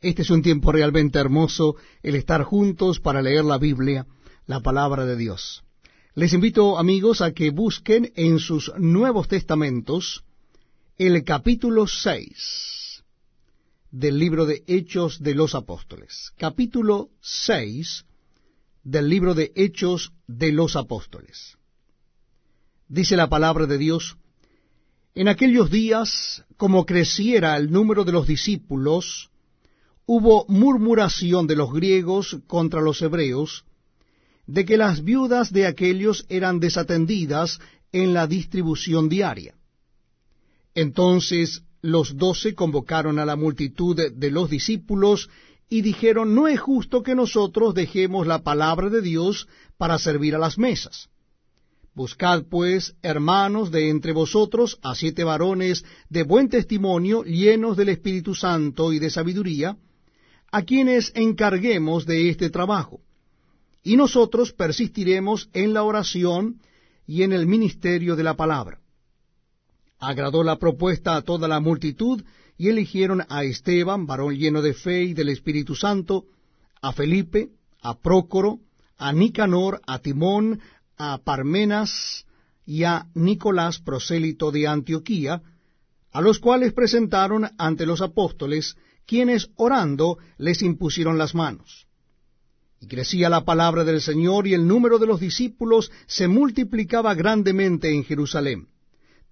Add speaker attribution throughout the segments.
Speaker 1: Este es un tiempo realmente hermoso, el estar juntos para leer la Biblia, la palabra de Dios. Les invito, amigos, a que busquen en sus Nuevos Testamentos el capítulo 6 del libro de Hechos de los Apóstoles. Capítulo 6 del libro de Hechos de los Apóstoles. Dice la palabra de Dios, en aquellos días, como creciera el número de los discípulos, hubo murmuración de los griegos contra los hebreos, de que las viudas de aquellos eran desatendidas en la distribución diaria. Entonces los doce convocaron a la multitud de los discípulos y dijeron, no es justo que nosotros dejemos la palabra de Dios para servir a las mesas. Buscad pues, hermanos, de entre vosotros a siete varones de buen testimonio, llenos del Espíritu Santo y de sabiduría, a quienes encarguemos de este trabajo. Y nosotros persistiremos en la oración y en el ministerio de la palabra. Agradó la propuesta a toda la multitud, y eligieron a Esteban, varón lleno de fe y del Espíritu Santo, a Felipe, a Prócoro, a Nicanor, a Timón, a Parmenas y a Nicolás, prosélito de Antioquía, a los cuales presentaron ante los apóstoles, quienes orando les impusieron las manos. Y crecía la palabra del Señor y el número de los discípulos se multiplicaba grandemente en Jerusalén.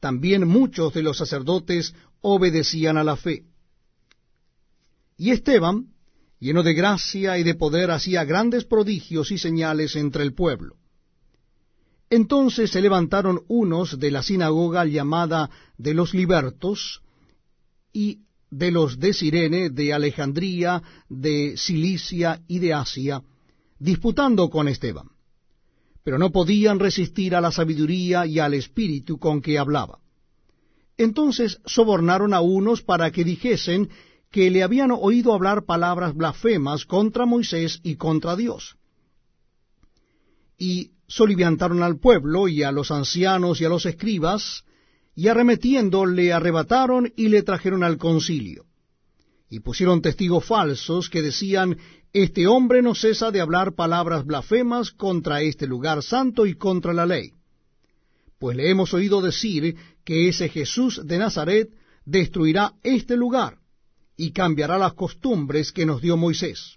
Speaker 1: También muchos de los sacerdotes obedecían a la fe. Y Esteban, lleno de gracia y de poder, hacía grandes prodigios y señales entre el pueblo. Entonces se levantaron unos de la sinagoga llamada de los libertos, y de los de Sirene, de Alejandría, de Cilicia y de Asia, disputando con Esteban. Pero no podían resistir a la sabiduría y al espíritu con que hablaba. Entonces sobornaron a unos para que dijesen que le habían oído hablar palabras blasfemas contra Moisés y contra Dios. Y soliviantaron al pueblo y a los ancianos y a los escribas, y arremetiendo le arrebataron y le trajeron al concilio. Y pusieron testigos falsos que decían, Este hombre no cesa de hablar palabras blasfemas contra este lugar santo y contra la ley. Pues le hemos oído decir que ese Jesús de Nazaret destruirá este lugar y cambiará las costumbres que nos dio Moisés.